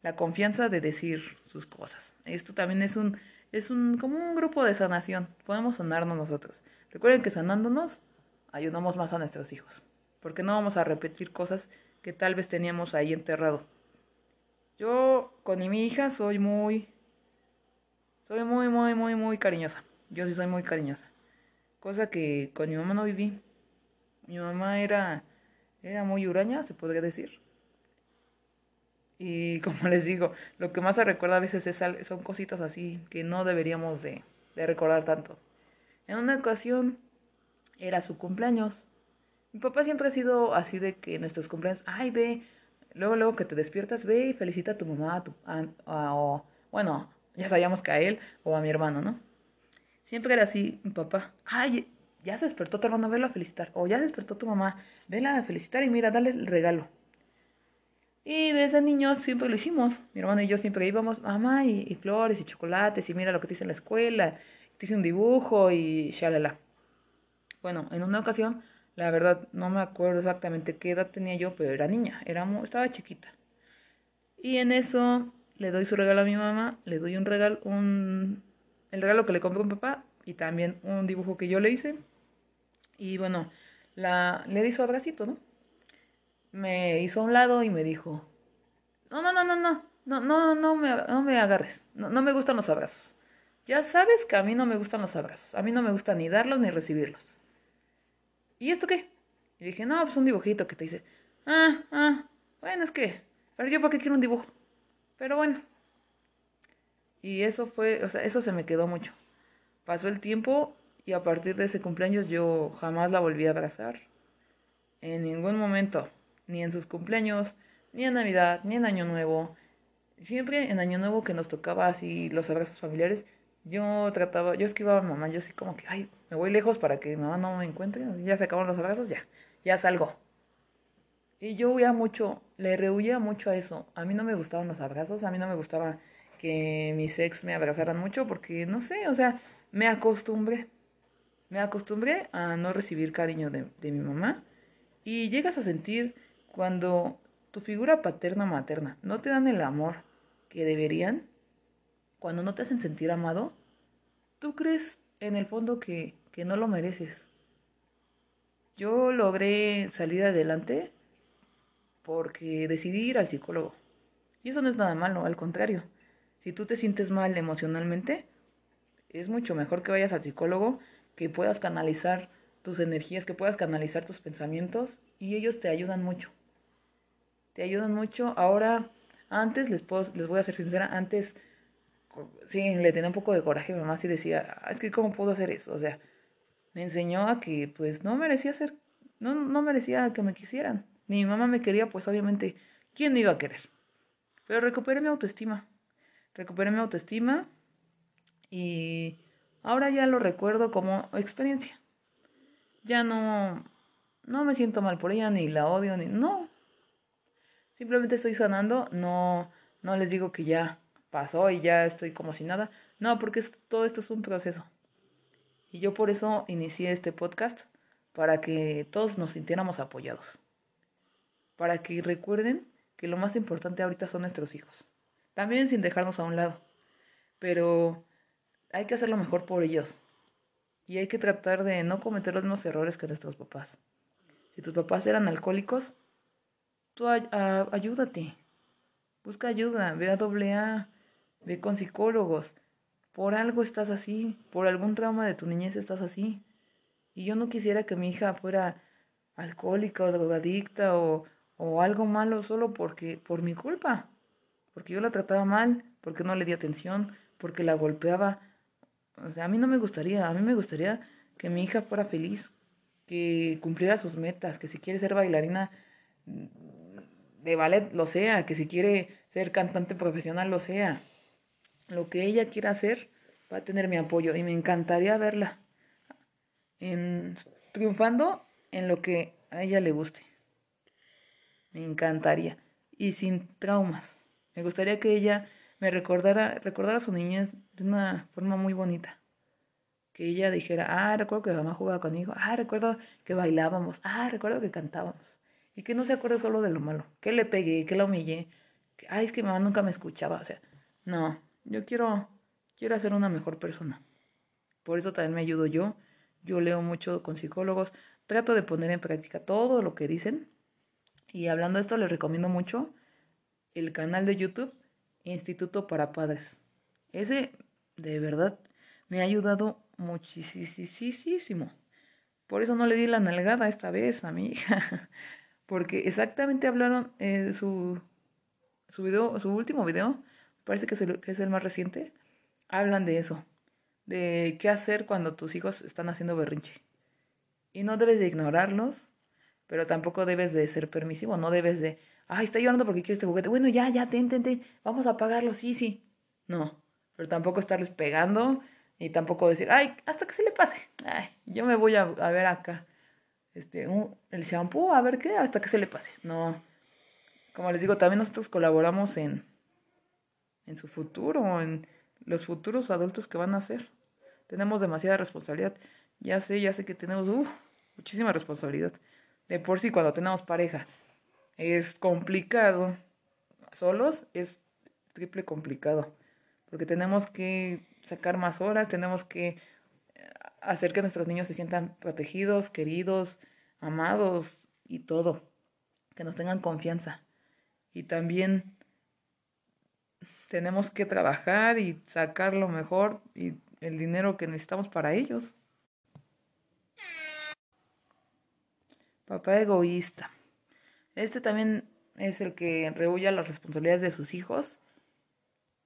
la confianza de decir sus cosas. Esto también es un, es un, como un grupo de sanación. Podemos sanarnos nosotros. Recuerden que sanándonos ayudamos más a nuestros hijos, porque no vamos a repetir cosas que tal vez teníamos ahí enterrado. Yo con mi hija soy muy, soy muy, muy, muy, muy cariñosa. Yo sí soy muy cariñosa. Cosa que con mi mamá no viví. Mi mamá era, era muy huraña, se podría decir. Y como les digo, lo que más se recuerda a veces es, son cositas así que no deberíamos de, de recordar tanto. En una ocasión era su cumpleaños. Mi papá siempre ha sido así de que nuestros cumpleaños, ay, ve, luego, luego que te despiertas, ve y felicita a tu mamá, a tu, o, bueno, ya sabíamos que a él o a mi hermano, ¿no? Siempre era así, mi papá, ay, ya se despertó tu hermano, velo a felicitar, o ya se despertó tu mamá, vela a felicitar y mira, dale el regalo. Y desde niños siempre lo hicimos. Mi hermano y yo siempre íbamos, mamá, y, flores y chocolates, y mira lo que te hice en la escuela, te hice un dibujo y shalala. Bueno, en una ocasión, la verdad no me acuerdo exactamente qué edad tenía yo, pero era niña, era estaba chiquita. Y en eso le doy su regalo a mi mamá, le doy un regalo, un, el regalo que le compró mi papá y también un dibujo que yo le hice. Y bueno, la, le di su abracito, ¿no? Me hizo a un lado y me dijo, no, no, no, no, no, no, no, no me, no me agarres, no, no me gustan los abrazos. Ya sabes que a mí no me gustan los abrazos, a mí no me gusta ni darlos ni recibirlos. ¿y esto qué? Y dije, no, pues un dibujito que te dice, ah, ah, bueno, es que, pero yo para qué quiero un dibujo. Pero bueno. Y eso fue, o sea, eso se me quedó mucho. Pasó el tiempo y a partir de ese cumpleaños yo jamás la volví a abrazar. En ningún momento, ni en sus cumpleaños, ni en Navidad, ni en Año Nuevo. Siempre en Año Nuevo que nos tocaba así los abrazos familiares, yo trataba, yo esquivaba a mamá, yo así como que, ay, me voy lejos para que mamá no me encuentre, ya se acabaron los abrazos, ya, ya salgo. Y yo huía mucho, le rehuía mucho a eso. A mí no me gustaban los abrazos, a mí no me gustaba que mis ex me abrazaran mucho porque, no sé, o sea, me acostumbré. Me acostumbré a no recibir cariño de, mi mamá. Y llegas a sentir cuando tu figura paterna materna no te dan el amor que deberían, cuando no te hacen sentir amado, tú crees en el fondo que, que no lo mereces. Yo logré salir adelante porque decidí ir al psicólogo. Y eso no es nada malo, al contrario. Si tú te sientes mal emocionalmente, es mucho mejor que vayas al psicólogo, que puedas canalizar tus energías, que puedas canalizar tus pensamientos y ellos te ayudan mucho. Te ayudan mucho. Ahora, antes, les, puedo, les voy a ser sincera, antes sí, le tenía un poco de coraje a mi mamá, y decía, ah, es que cómo puedo hacer eso, o sea, me enseñó a que pues no merecía ser, no, no merecía que me quisieran, ni mi mamá me quería, pues obviamente, ¿quién me iba a querer? Pero recuperé mi autoestima, recuperé mi autoestima y ahora ya lo recuerdo como experiencia. Ya no, no me siento mal por ella, ni la odio, ni, no. Simplemente estoy sanando, no, no les digo que ya pasó y ya estoy como si nada. No, porque todo esto es un proceso. Y yo por eso inicié este podcast, para que todos nos sintiéramos apoyados. Para que recuerden que lo más importante ahorita son nuestros hijos. También sin dejarnos a un lado. Pero hay que hacerlo mejor por ellos. Y hay que tratar de no cometer los mismos errores que nuestros papás. Si tus papás eran alcohólicos, tú ayúdate. Busca ayuda, ve a doble A, Ve con psicólogos. Por algo estás así, por algún trauma de tu niñez estás así. Y yo no quisiera que mi hija fuera alcohólica o drogadicta o, o algo malo solo porque por mi culpa. Porque yo la trataba mal, porque no le di atención, porque la golpeaba. O sea, a mí no me gustaría, a mí me gustaría que mi hija fuera feliz, que cumpliera sus metas, que si quiere ser bailarina de ballet lo sea, que si quiere ser cantante profesional lo sea lo que ella quiera hacer va a tener mi apoyo y me encantaría verla en, triunfando en lo que a ella le guste. Me encantaría. Y sin traumas. Me gustaría que ella me recordara, recordara su niñez de una forma muy bonita. Que ella dijera, ah, recuerdo que mamá jugaba conmigo, ah, recuerdo que bailábamos, ah, recuerdo que cantábamos. y que no se acuerde solo de lo malo, que le pegué, que la humillé, que, ay, es que mamá nunca me escuchaba, o sea, no, yo quiero, quiero ser una mejor persona. Por eso también me ayudo yo, yo leo mucho con psicólogos, trato de poner en práctica todo lo que dicen. Y hablando de esto, les recomiendo mucho el canal de YouTube Instituto para Padres. Ese, de verdad, me ha ayudado muchísimo. Por eso no le di la nalgada esta vez a mi hija. Porque exactamente hablaron eh, su, su, video, su último video, parece que que es el más reciente, hablan de eso de qué hacer cuando tus hijos están haciendo berrinche. Y no debes de ignorarlos, pero tampoco debes de ser permisivo, no debes de, ay, está llorando porque quiere este juguete. Bueno, ya, ya, ten, ten, ten, vamos a pagarlo, sí, sí. No, pero tampoco estarles pegando y tampoco decir, ay, hasta que se le pase. Ay, yo me voy a, ver acá este, el shampoo, a ver qué, hasta que se le pase. No, como les digo, también nosotros colaboramos en, en su futuro, en los futuros adultos que van a ser. Tenemos demasiada responsabilidad. Ya sé, ya sé que tenemos uh, muchísima responsabilidad. De por sí, cuando tenemos pareja, es complicado. Solos es triple complicado. Porque tenemos que sacar más horas, tenemos que eh, hacer que nuestros niños se sientan protegidos, queridos, amados y todo. Que nos tengan confianza. Y también tenemos que trabajar y sacar lo mejor y el dinero que necesitamos para ellos. Papá egoísta. Este también es el que rehuye las responsabilidades de sus hijos.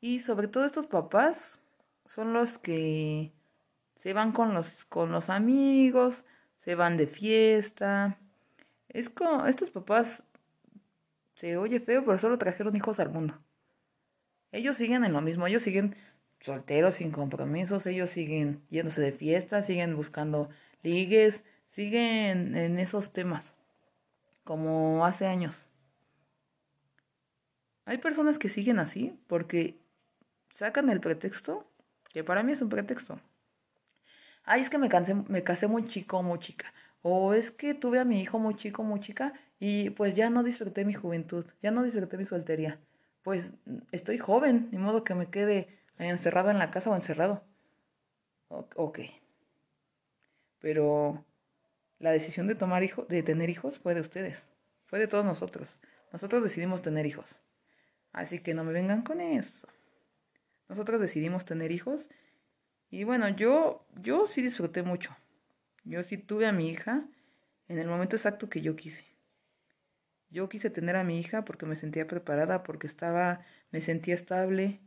Y sobre todo estos papás son los que se van con los, con los amigos, se van de fiesta. Es como, estos papás se oye feo, pero solo trajeron hijos al mundo. Ellos siguen en lo mismo, ellos siguen solteros, sin compromisos, ellos siguen yéndose de fiesta, siguen buscando ligues, siguen en esos temas, como hace años. Hay personas que siguen así porque sacan el pretexto, que para mí es un pretexto. Ay, es que me, cansé, me casé muy chico, muy chica. O es que tuve a mi hijo muy chico, muy chica, y pues ya no disfruté mi juventud, ya no disfruté mi soltería pues estoy joven, ni modo que me quede encerrado en la casa o encerrado. Ok. Pero la decisión de tomar hijo, de tener hijos fue de ustedes, fue de todos nosotros. Nosotros decidimos tener hijos. Así que no me vengan con eso. Nosotros decidimos tener hijos y bueno, yo yo sí disfruté mucho. Yo sí tuve a mi hija en el momento exacto que yo quise. Yo quise tener a mi hija porque me sentía preparada, porque estaba, me sentía estable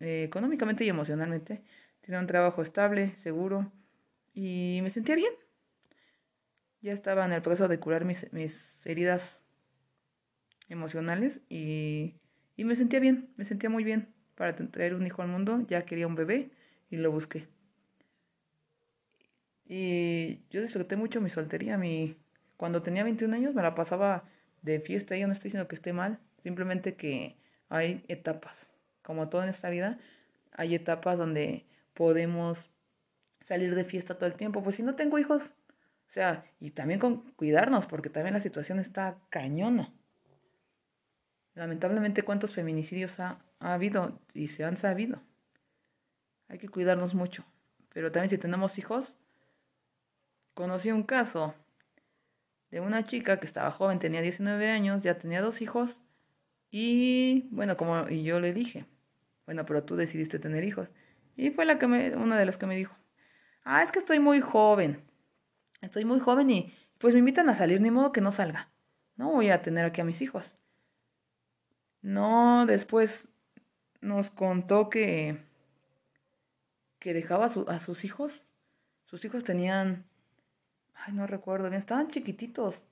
eh, económicamente y emocionalmente. Tenía un trabajo estable, seguro y me sentía bien. Ya estaba en el proceso de curar mis, mis heridas emocionales y, y me sentía bien, me sentía muy bien para traer un hijo al mundo. Ya quería un bebé y lo busqué. Y yo disfruté mucho mi soltería. Mi, cuando tenía 21 años me la pasaba de fiesta. Yo no estoy diciendo que esté mal, simplemente que hay etapas. Como todo en esta vida, hay etapas donde podemos salir de fiesta todo el tiempo. Pues si no tengo hijos, o sea, y también con cuidarnos, porque también la situación está cañona. Lamentablemente, ¿cuántos feminicidios ha, ha habido y se han sabido? Hay que cuidarnos mucho. Pero también si tenemos hijos, conocí un caso de una chica que estaba joven, tenía 19 años, ya tenía dos hijos y bueno, como y yo le dije, bueno, pero tú decidiste tener hijos. Y fue la que me, una de las que me dijo, ah, es que estoy muy joven, estoy muy joven y pues me invitan a salir, ni modo que no salga. No voy a tener aquí a mis hijos. No, después nos contó que, que dejaba a sus hijos. Sus hijos tenían ay, no recuerdo bien, estaban chiquititos.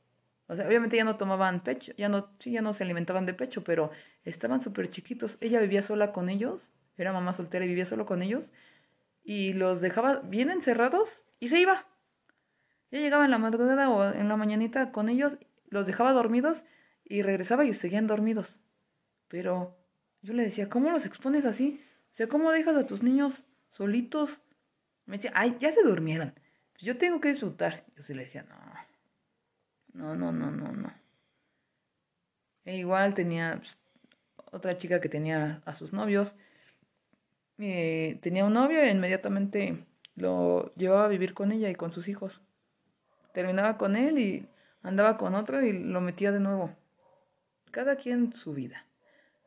O sea, obviamente ya no tomaban pecho, ya no, sí, ya no se alimentaban de pecho, pero estaban súper chiquitos. Ella vivía sola con ellos, era mamá soltera y vivía solo con ellos, y los dejaba bien encerrados y se iba. Ya llegaba en la madrugada o en la mañanita con ellos, los dejaba dormidos y regresaba y seguían dormidos. Pero yo le decía, ¿cómo los expones así? O sea, ¿cómo dejas a tus niños solitos? Me decía, ay, ya se durmieron. Yo tengo que disfrutar. Yo sí le decía, no, no, no, no, no, no. E igual tenía pues, otra chica que tenía a sus novios. Eh, tenía un novio e inmediatamente lo llevaba a vivir con ella y con sus hijos. Terminaba con él y andaba con otro y lo metía de nuevo. Cada quien su vida.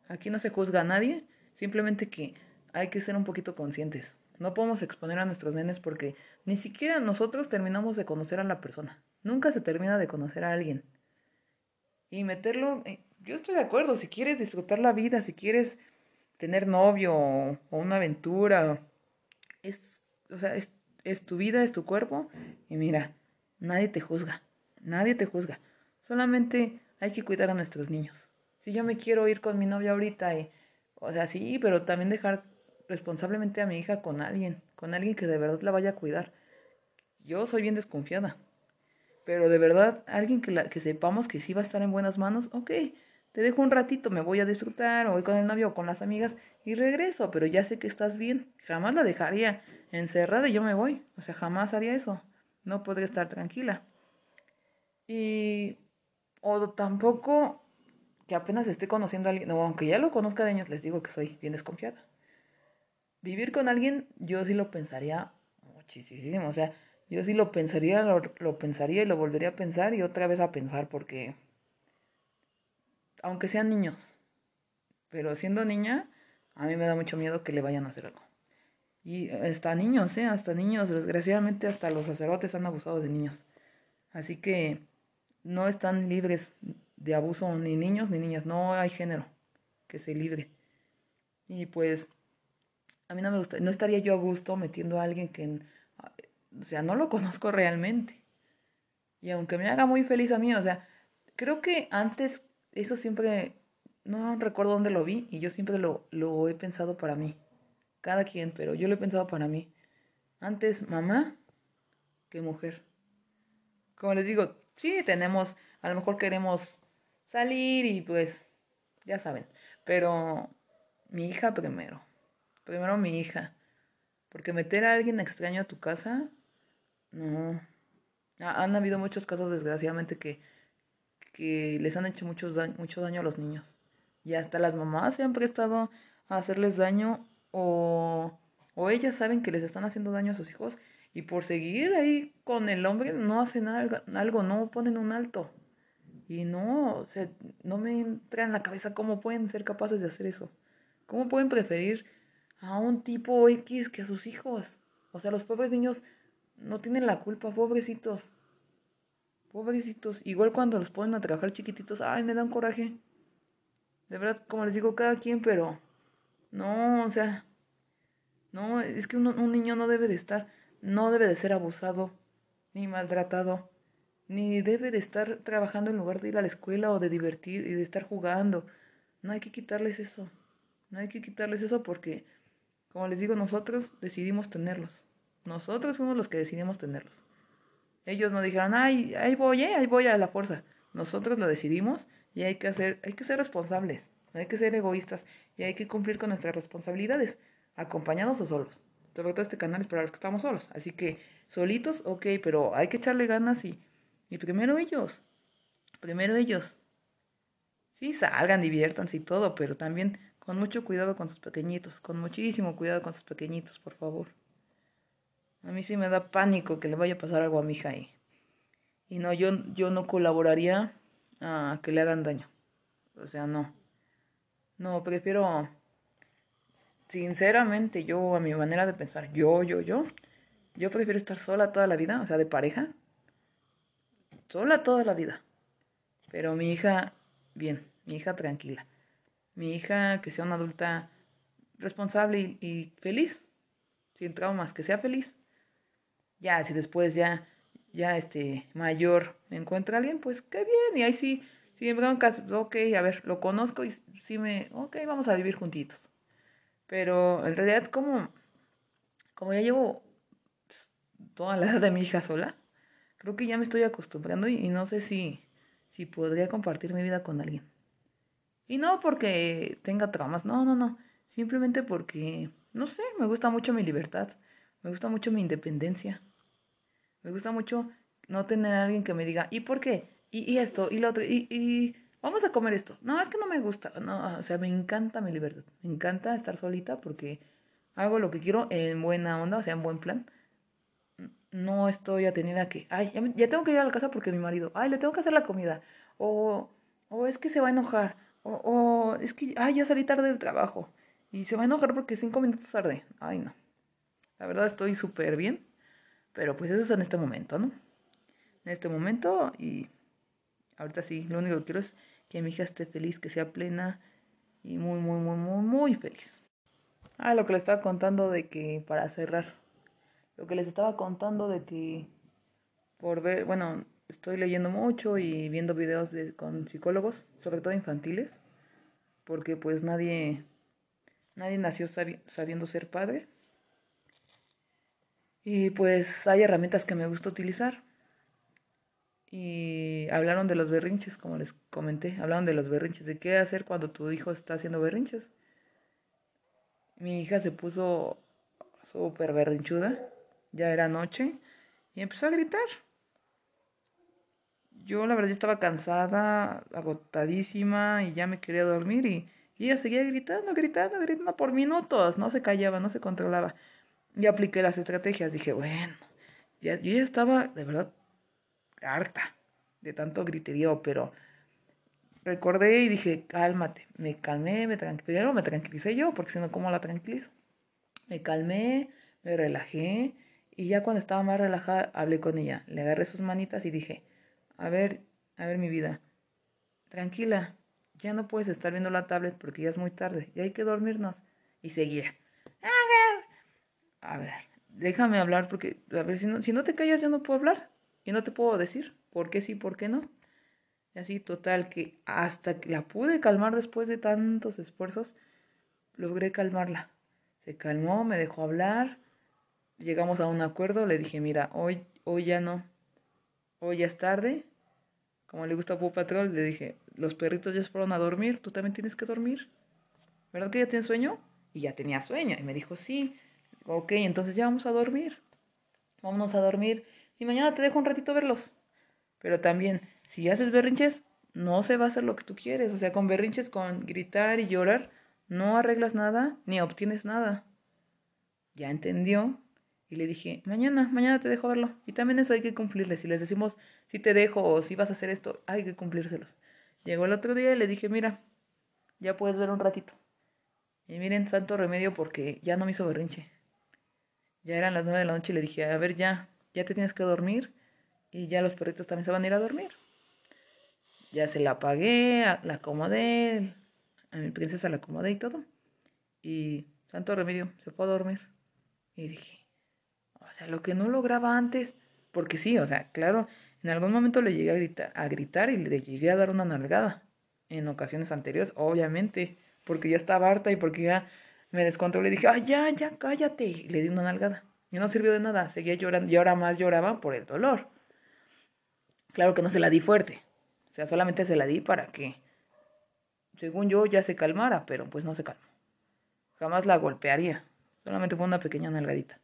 Aquí no se juzga a nadie, simplemente que hay que ser un poquito conscientes. No podemos exponer a nuestros nenes porque ni siquiera nosotros terminamos de conocer a la persona. Nunca se termina de conocer a alguien. Y meterlo, eh, yo estoy de acuerdo, si quieres disfrutar la vida, si quieres tener novio o, una aventura, es, o sea, es, es tu vida, es tu cuerpo. Y mira, nadie te juzga, nadie te juzga. Solamente hay que cuidar a nuestros niños. Si yo me quiero ir con mi novia ahorita y, o sea, sí, pero también dejar responsablemente a mi hija con alguien, con alguien que de verdad la vaya a cuidar. Yo soy bien desconfiada. Pero de verdad, alguien que, la, que sepamos que sí va a estar en buenas manos, ok, te dejo un ratito, me voy a disfrutar, o voy con el novio o con las amigas y regreso, pero ya sé que estás bien. Jamás la dejaría encerrada y yo me voy. O sea, jamás haría eso. No podría estar tranquila. Y. O tampoco que apenas esté conociendo a alguien, no, aunque ya lo conozca de años, les digo que soy bien desconfiada. Vivir con alguien, yo sí lo pensaría muchísimo. O sea, yo sí lo pensaría, lo, lo pensaría y lo volvería a pensar y otra vez a pensar porque, aunque sean niños, pero siendo niña, a mí me da mucho miedo que le vayan a hacer algo. Y hasta niños, ¿eh? Hasta niños, desgraciadamente hasta los sacerdotes han abusado de niños. Así que no están libres de abuso ni niños ni niñas, no hay género que se libre. Y pues a mí no me gusta, no estaría yo a gusto metiendo a alguien que o sea, no lo conozco realmente. Y aunque me haga muy feliz a mí, o sea, creo que antes eso siempre, no recuerdo dónde lo vi y yo siempre lo, lo he pensado para mí. Cada quien, pero yo lo he pensado para mí. Antes mamá que mujer. Como les digo, sí, tenemos, a lo mejor queremos salir y pues, ya saben, pero mi hija primero. Primero mi hija. Porque meter a alguien extraño a tu casa no. Han habido muchos casos, desgraciadamente, que, que les han hecho mucho daño, mucho daño a los niños. Y hasta las mamás se han prestado a hacerles daño o, o ellas saben que les están haciendo daño a sus hijos y por seguir ahí con el hombre no hacen algo, no ponen un alto. Y no, no me entra en la cabeza cómo pueden ser capaces de hacer eso. ¿Cómo pueden preferir a un tipo X que a sus hijos? O sea, los pobres niños no tienen la culpa, pobrecitos. Pobrecitos. Igual cuando los ponen a trabajar chiquititos, ay, me dan coraje. De verdad, como les digo, cada quien, pero no, o sea, no, es que un, niño no debe de estar, no debe de ser abusado, ni maltratado, ni debe de estar trabajando en lugar de ir a la escuela o de divertir y de estar jugando. No hay que quitarles eso. No hay que quitarles eso porque, como les digo, nosotros decidimos tenerlos. Nosotros fuimos los que decidimos tenerlos. Ellos no dijeron, ay, ahí voy, eh, ahí voy a la fuerza. Nosotros lo decidimos y hay que hacer, hay que ser responsables, hay que ser egoístas y hay que cumplir con nuestras responsabilidades, acompañados o solos. Sobre todo este canal es para los que estamos solos. Así que solitos, ok, pero hay que echarle ganas y, y primero ellos. Primero ellos. Sí, salgan, diviértanse y todo, pero también con mucho cuidado con sus pequeñitos, con muchísimo cuidado con sus pequeñitos, por favor. A mí sí me da pánico que le vaya a pasar algo a mi hija y, y no, yo, yo no colaboraría a que le hagan daño. O sea, no. No, prefiero, sinceramente, yo, a mi manera de pensar, yo, yo, yo, yo prefiero estar sola toda la vida, o sea, de pareja. Sola toda la vida. Pero mi hija, bien, mi hija tranquila. Mi hija que sea una adulta responsable y, feliz, sin traumas, que sea feliz. Ya, si después ya, ya este, mayor me encuentra alguien, pues qué bien, y ahí sí, si me broncas, ok, a ver, lo conozco y sí me, ok, vamos a vivir juntitos. Pero en realidad como, como ya llevo pues, toda la edad de mi hija sola, creo que ya me estoy acostumbrando y, y no sé si, si podría compartir mi vida con alguien. Y no porque tenga traumas, no, no, no. Simplemente porque, no sé, me gusta mucho mi libertad, me gusta mucho mi independencia. Me gusta mucho no tener a alguien que me diga, ¿y por qué? Y, esto, y lo otro, y, vamos a comer esto. No, es que no me gusta. No, o sea, me encanta mi libertad. Me encanta estar solita porque hago lo que quiero en buena onda, o sea, en buen plan. No estoy atenida a que, ay, ya, tengo que ir a la casa porque mi marido, ay, le tengo que hacer la comida. O, o es que se va a enojar. O, o es que, ay, ya salí tarde del trabajo. Y se va a enojar porque cinco minutos tarde. Ay, no. La verdad estoy súper bien. Pero pues eso es en este momento, ¿no? En este momento y ahorita sí, lo único que quiero es que mi hija esté feliz, que sea plena y muy, muy, muy, muy, muy feliz. Ah, lo que les estaba contando de que, para cerrar, lo que les estaba contando de que por ver, bueno, estoy leyendo mucho y viendo videos de, con psicólogos, sobre todo infantiles, porque pues nadie, nadie nació sabiendo ser padre. Y pues hay herramientas que me gusta utilizar. Y hablaron de los berrinches, como les comenté. Hablaron de los berrinches, de qué hacer cuando tu hijo está haciendo berrinches. Mi hija se puso súper berrinchuda. Ya era noche. Y empezó a gritar. Yo la verdad estaba cansada, agotadísima y ya me quería dormir y, y ella seguía gritando, gritando, gritando por minutos. No se callaba, no se controlaba. Y apliqué las estrategias. Dije, bueno, ya, yo ya estaba de verdad harta de tanto griterío, pero recordé y dije, cálmate. Me calmé, me tranquilé, me tranquilicé yo, porque si no, ¿cómo la tranquilizo? Me calmé, me relajé y ya cuando estaba más relajada hablé con ella. Le agarré sus manitas y dije, a ver, a ver mi vida, tranquila, ya no puedes estar viendo la tablet porque ya es muy tarde y hay que dormirnos. Y seguía a ver, déjame hablar porque, a ver, si no, si no te callas yo no puedo hablar y no te puedo decir por qué sí, por qué no. Y así, total, que hasta que la pude calmar después de tantos esfuerzos, logré calmarla. Se calmó, me dejó hablar, llegamos a un acuerdo, le dije, mira, hoy, hoy ya no, hoy ya es tarde. Como le gusta Paw Patrol, le dije, los perritos ya se fueron a dormir, tú también tienes que dormir. ¿Verdad que ya tienes sueño? Y ya tenía sueño. Y me dijo, sí. Ok, entonces ya vamos a dormir. Vámonos a dormir. Y mañana te dejo un ratito verlos. Pero también, si haces berrinches, no se va a hacer lo que tú quieres. O sea, con berrinches, con gritar y llorar, no arreglas nada ni obtienes nada. Ya entendió. Y le dije, mañana, mañana te dejo verlo. Y también eso hay que cumplirle. Si les decimos, si te dejo o si vas a hacer esto, hay que cumplírselos. Llegó el otro día y le dije, mira, ya puedes ver un ratito. Y miren, santo remedio porque ya no me hizo berrinche. Ya eran las nueve de la noche y le dije, a ver, ya, ya te tienes que dormir. Y ya los perritos también se van a ir a dormir. Ya se la apagué, la acomodé, a mi princesa la acomodé y todo. Y santo remedio, se fue a dormir. Y dije, o sea, lo que no lograba antes, porque sí, o sea, claro, en algún momento le llegué a gritar, a gritar y le llegué a dar una nalgada. En ocasiones anteriores, obviamente, porque ya estaba harta y porque ya me descontrolé dije, ay, ya, ya, cállate. Y le di una nalgada. Y no sirvió de nada, seguía llorando y ahora más lloraba por el dolor. Claro que no se la di fuerte. O sea, solamente se la di para que, según yo, ya se calmara, pero pues no se calmó. Jamás la golpearía. Solamente fue una pequeña nalgadita.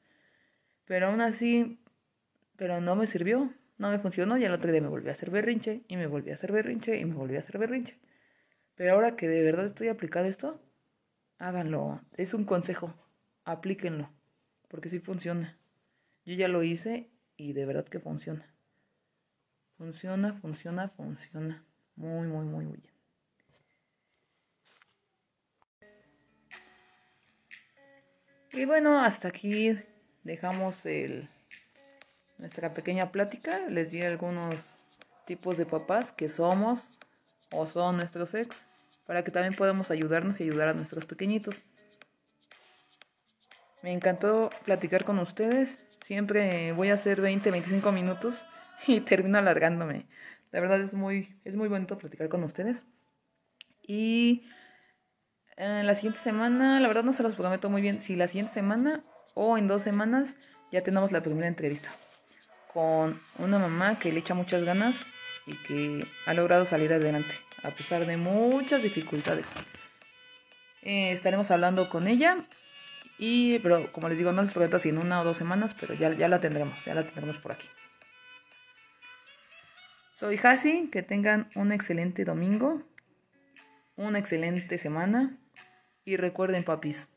Pero aún así, pero no me sirvió, no me funcionó y el otro día me volví a hacer berrinche y me volví a hacer berrinche y me volví a hacer berrinche. Pero ahora que de verdad estoy aplicando esto, háganlo. Es un consejo. Aplíquenlo. Porque sí funciona. Yo ya lo hice y de verdad que funciona. Funciona, funciona, funciona. Muy, muy, muy, bien. Y bueno, hasta aquí dejamos el, nuestra pequeña plática. Les di algunos tipos de papás que somos o son nuestros ex para que también podamos ayudarnos y ayudar a nuestros pequeñitos. Me encantó platicar con ustedes. Siempre voy a hacer 20, 25 minutos y termino alargándome. La verdad es muy, es muy bonito platicar con ustedes. Y en la siguiente semana, la verdad no se los prometo muy bien, si la siguiente semana o en dos semanas ya tenemos la primera entrevista con una mamá que le echa muchas ganas y que ha logrado salir adelante a pesar de muchas dificultades. Eh, estaremos hablando con ella y, pero como les digo, no les prometo si en una o dos semanas, pero ya, ya la tendremos, ya la tendremos por aquí. Soy Hasi, que tengan un excelente domingo, una excelente semana y recuerden papis,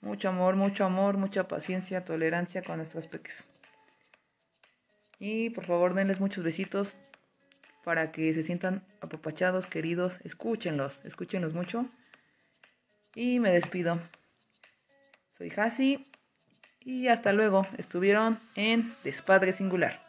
mucho amor, mucho amor, mucha paciencia, tolerancia con nuestros peques. Y por favor denles muchos besitos para que se sientan apapachados, queridos. Escúchenlos, escúchenlos mucho. Y me despido. Soy Hasi y hasta luego. Estuvieron en Despadre Singular.